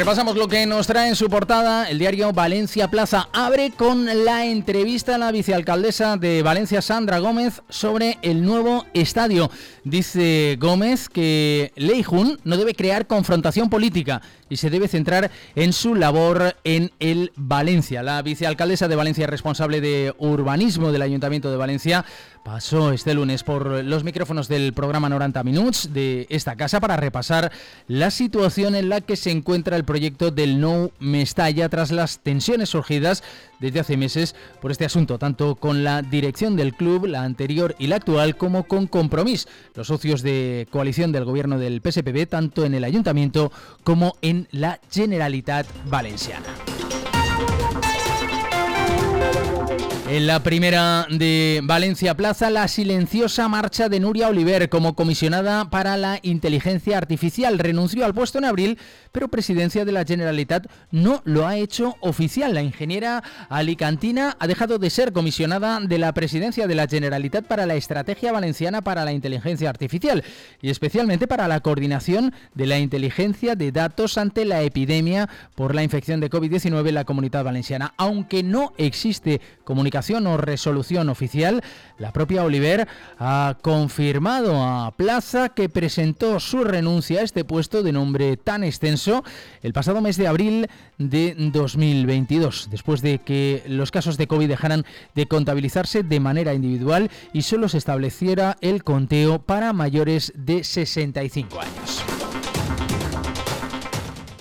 Repasamos lo que nos trae en su portada el diario Valencia Plaza. Abre con la entrevista a la vicealcaldesa de Valencia, Sandra Gómez, sobre el nuevo estadio. Dice Gómez que Leijun no debe crear confrontación política y se debe centrar en su labor en el Valencia. La vicealcaldesa de Valencia, responsable de urbanismo del Ayuntamiento de Valencia, pasó este lunes por los micrófonos del programa 90 Minutos de esta casa para repasar la situación en la que se encuentra el proyecto del No Mestalla tras las tensiones surgidas desde hace meses por este asunto, tanto con la dirección del club, la anterior y la actual, como con Compromís, los socios de coalición del gobierno del PSPB, tanto en el ayuntamiento como en la Generalitat Valenciana. En la primera de Valencia Plaza, la silenciosa marcha de Nuria Oliver como comisionada para la inteligencia artificial. Renunció al puesto en abril, pero Presidencia de la Generalitat no lo ha hecho oficial. La ingeniera alicantina ha dejado de ser comisionada de la Presidencia de la Generalitat para la Estrategia Valenciana para la Inteligencia Artificial y especialmente para la coordinación de la inteligencia de datos ante la epidemia por la infección de COVID-19 en la comunidad valenciana. Aunque no existe comunicación o resolución oficial, la propia Oliver ha confirmado a Plaza que presentó su renuncia a este puesto de nombre tan extenso el pasado mes de abril de 2022, después de que los casos de COVID dejaran de contabilizarse de manera individual y solo se estableciera el conteo para mayores de 65 años.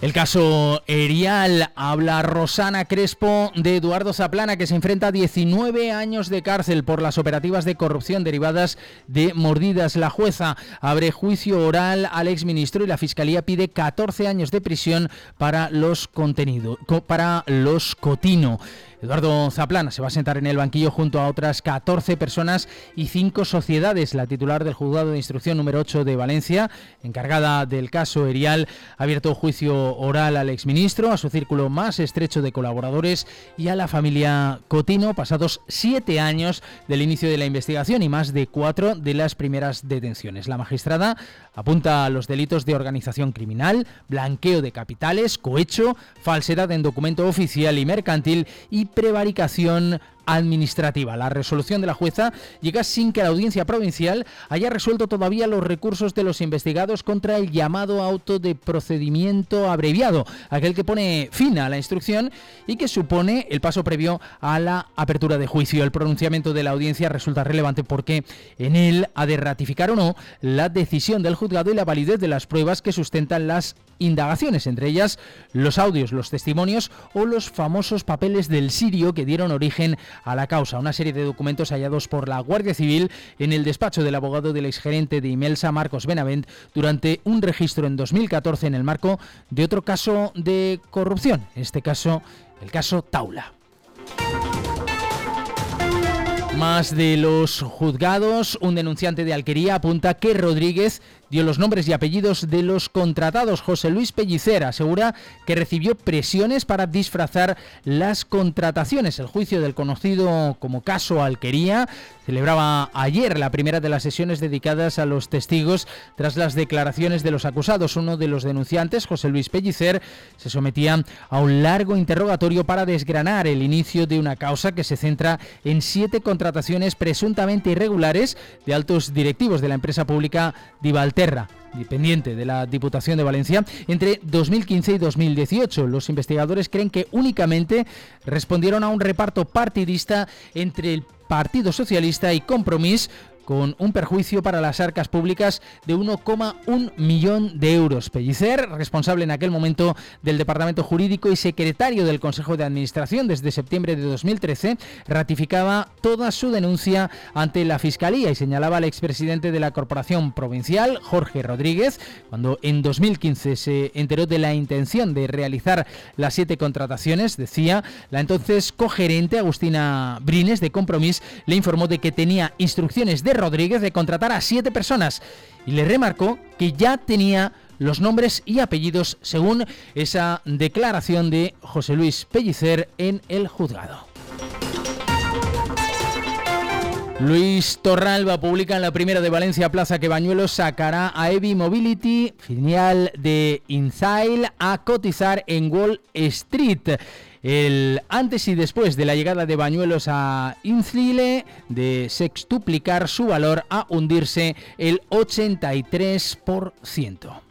El caso Erial habla Rosana Crespo de Eduardo Zaplana que se enfrenta a 19 años de cárcel por las operativas de corrupción derivadas de mordidas. La jueza abre juicio oral al exministro y la fiscalía pide 14 años de prisión para los contenidos para los Cotino. Eduardo Zaplana se va a sentar en el banquillo junto a otras 14 personas y 5 sociedades. La titular del juzgado de instrucción número 8 de Valencia, encargada del caso Erial, ha abierto juicio oral al exministro, a su círculo más estrecho de colaboradores y a la familia Cotino, pasados siete años del inicio de la investigación y más de cuatro de las primeras detenciones. La magistrada apunta a los delitos de organización criminal, blanqueo de capitales, cohecho, falsedad en documento oficial y mercantil y prevaricación administrativa. La resolución de la jueza llega sin que la audiencia provincial haya resuelto todavía los recursos de los investigados contra el llamado auto de procedimiento abreviado, aquel que pone fin a la instrucción y que supone el paso previo a la apertura de juicio. El pronunciamiento de la audiencia resulta relevante porque en él ha de ratificar o no la decisión del juzgado y la validez de las pruebas que sustentan las indagaciones, entre ellas los audios, los testimonios o los famosos papeles del sirio que dieron origen a la causa. Una serie de documentos hallados por la Guardia Civil en el despacho del abogado del exgerente de Imelsa, Marcos Benavent, durante un registro en 2014 en el marco de otro caso de corrupción, en este caso el caso Taula. Más de los juzgados, un denunciante de Alquería apunta que Rodríguez dio los nombres y apellidos de los contratados. José Luis Pellicer asegura que recibió presiones para disfrazar las contrataciones. El juicio del conocido como caso Alquería celebraba ayer la primera de las sesiones dedicadas a los testigos tras las declaraciones de los acusados. Uno de los denunciantes, José Luis Pellicer, se sometía a un largo interrogatorio para desgranar el inicio de una causa que se centra en siete contrataciones presuntamente irregulares de altos directivos de la empresa pública Divalter dependiente de la Diputación de Valencia, entre 2015 y 2018. Los investigadores creen que únicamente respondieron a un reparto partidista entre el Partido Socialista y Compromís con un perjuicio para las arcas públicas de 1,1 millón de euros. Pellicer, responsable en aquel momento del Departamento Jurídico y secretario del Consejo de Administración desde septiembre de 2013, ratificaba toda su denuncia ante la Fiscalía y señalaba al expresidente de la Corporación Provincial, Jorge Rodríguez, cuando en 2015 se enteró de la intención de realizar las siete contrataciones, decía, la entonces cogerente Agustina Brines de Compromís le informó de que tenía instrucciones de Rodríguez de contratar a siete personas y le remarcó que ya tenía los nombres y apellidos según esa declaración de José Luis Pellicer en el juzgado. Luis Torralba publica en la primera de Valencia Plaza que Bañuelos sacará a Evi Mobility, filial de Insail, a cotizar en Wall Street. El antes y después de la llegada de Bañuelos a Inzile, de sextuplicar su valor a hundirse el 83%.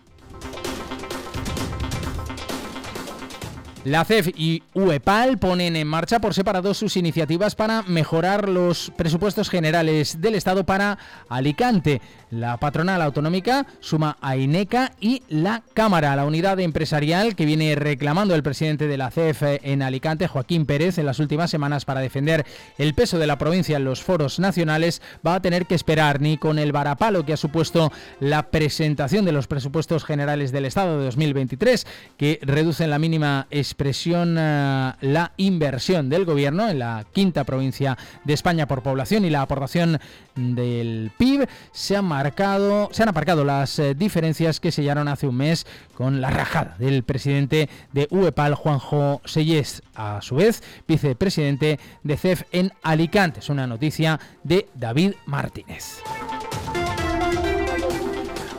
La CEF y UEPAL ponen en marcha por separado sus iniciativas para mejorar los presupuestos generales del Estado para Alicante. La patronal autonómica suma a INECA y la Cámara, la unidad empresarial que viene reclamando el presidente de la CEF en Alicante, Joaquín Pérez, en las últimas semanas para defender el peso de la provincia en los foros nacionales, va a tener que esperar ni con el varapalo que ha supuesto la presentación de los presupuestos generales del Estado de 2023, que reducen la mínima expresión la inversión del gobierno en la quinta provincia de España por población y la aportación del PIB, se han marcado, se han aparcado las eh, diferencias que sellaron hace un mes con la rajada del presidente de UEPAL, Juanjo Sellés, a su vez vicepresidente de CEF en Alicante. Es una noticia de David Martínez.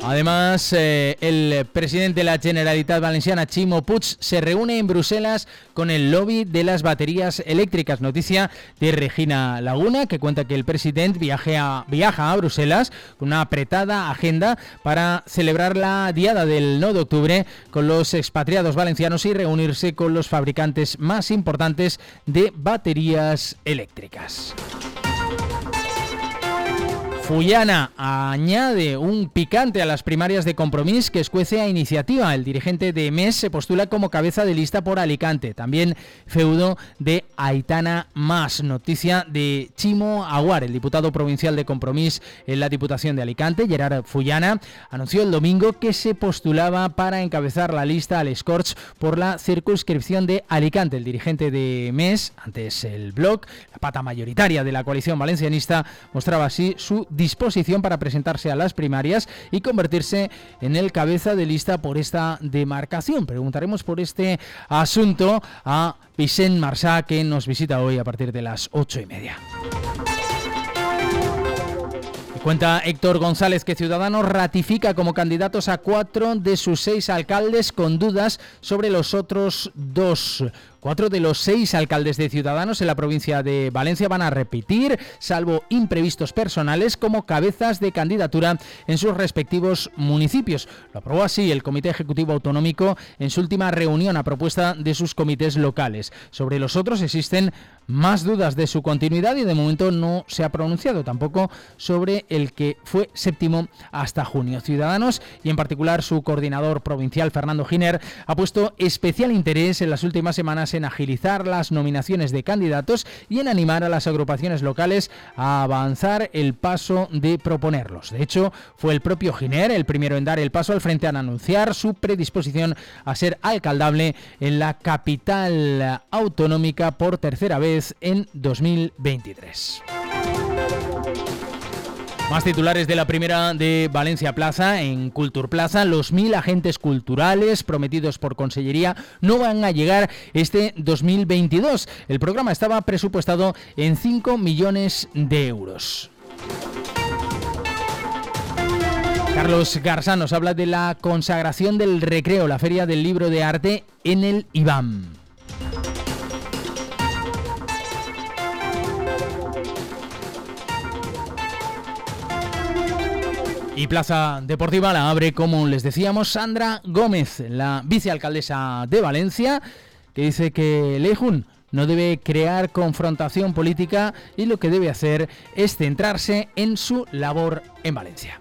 Además, eh, el presidente de la Generalitat Valenciana, Chimo Puig, se reúne en Bruselas con el lobby de las baterías eléctricas. Noticia de Regina Laguna, que cuenta que el presidente a, viaja a Bruselas con una apretada agenda para celebrar la diada del 9 de octubre con los expatriados valencianos y reunirse con los fabricantes más importantes de baterías eléctricas. Fullana añade un picante a las primarias de compromiso que escuece a iniciativa. El dirigente de MES se postula como cabeza de lista por Alicante. También feudo de Aitana Más. Noticia de Chimo Aguar, el diputado provincial de compromiso en la Diputación de Alicante, Gerard Fullana, anunció el domingo que se postulaba para encabezar la lista al Scorch por la circunscripción de Alicante. El dirigente de MES, antes el blog, la pata mayoritaria de la coalición valencianista, mostraba así su disposición para presentarse a las primarias y convertirse en el cabeza de lista por esta demarcación. Preguntaremos por este asunto a Vicente Marsá, que nos visita hoy a partir de las ocho y media. Cuenta Héctor González que Ciudadanos ratifica como candidatos a cuatro de sus seis alcaldes con dudas sobre los otros dos. Cuatro de los seis alcaldes de Ciudadanos en la provincia de Valencia van a repetir, salvo imprevistos personales, como cabezas de candidatura en sus respectivos municipios. Lo aprobó así el Comité Ejecutivo Autonómico en su última reunión a propuesta de sus comités locales. Sobre los otros existen más dudas de su continuidad y de momento no se ha pronunciado tampoco sobre el que fue séptimo hasta junio. Ciudadanos y en particular su coordinador provincial Fernando Giner ha puesto especial interés en las últimas semanas en agilizar las nominaciones de candidatos y en animar a las agrupaciones locales a avanzar el paso de proponerlos. De hecho, fue el propio Giner el primero en dar el paso al frente a anunciar su predisposición a ser alcaldable en la capital autonómica por tercera vez en 2023. Más titulares de la primera de Valencia Plaza, en Cultur Plaza, los mil agentes culturales prometidos por Consellería no van a llegar este 2022. El programa estaba presupuestado en 5 millones de euros. Carlos Garza nos habla de la consagración del recreo, la Feria del Libro de Arte en el IBAM. Y Plaza Deportiva la abre, como les decíamos, Sandra Gómez, la vicealcaldesa de Valencia, que dice que Lejun no debe crear confrontación política y lo que debe hacer es centrarse en su labor en Valencia.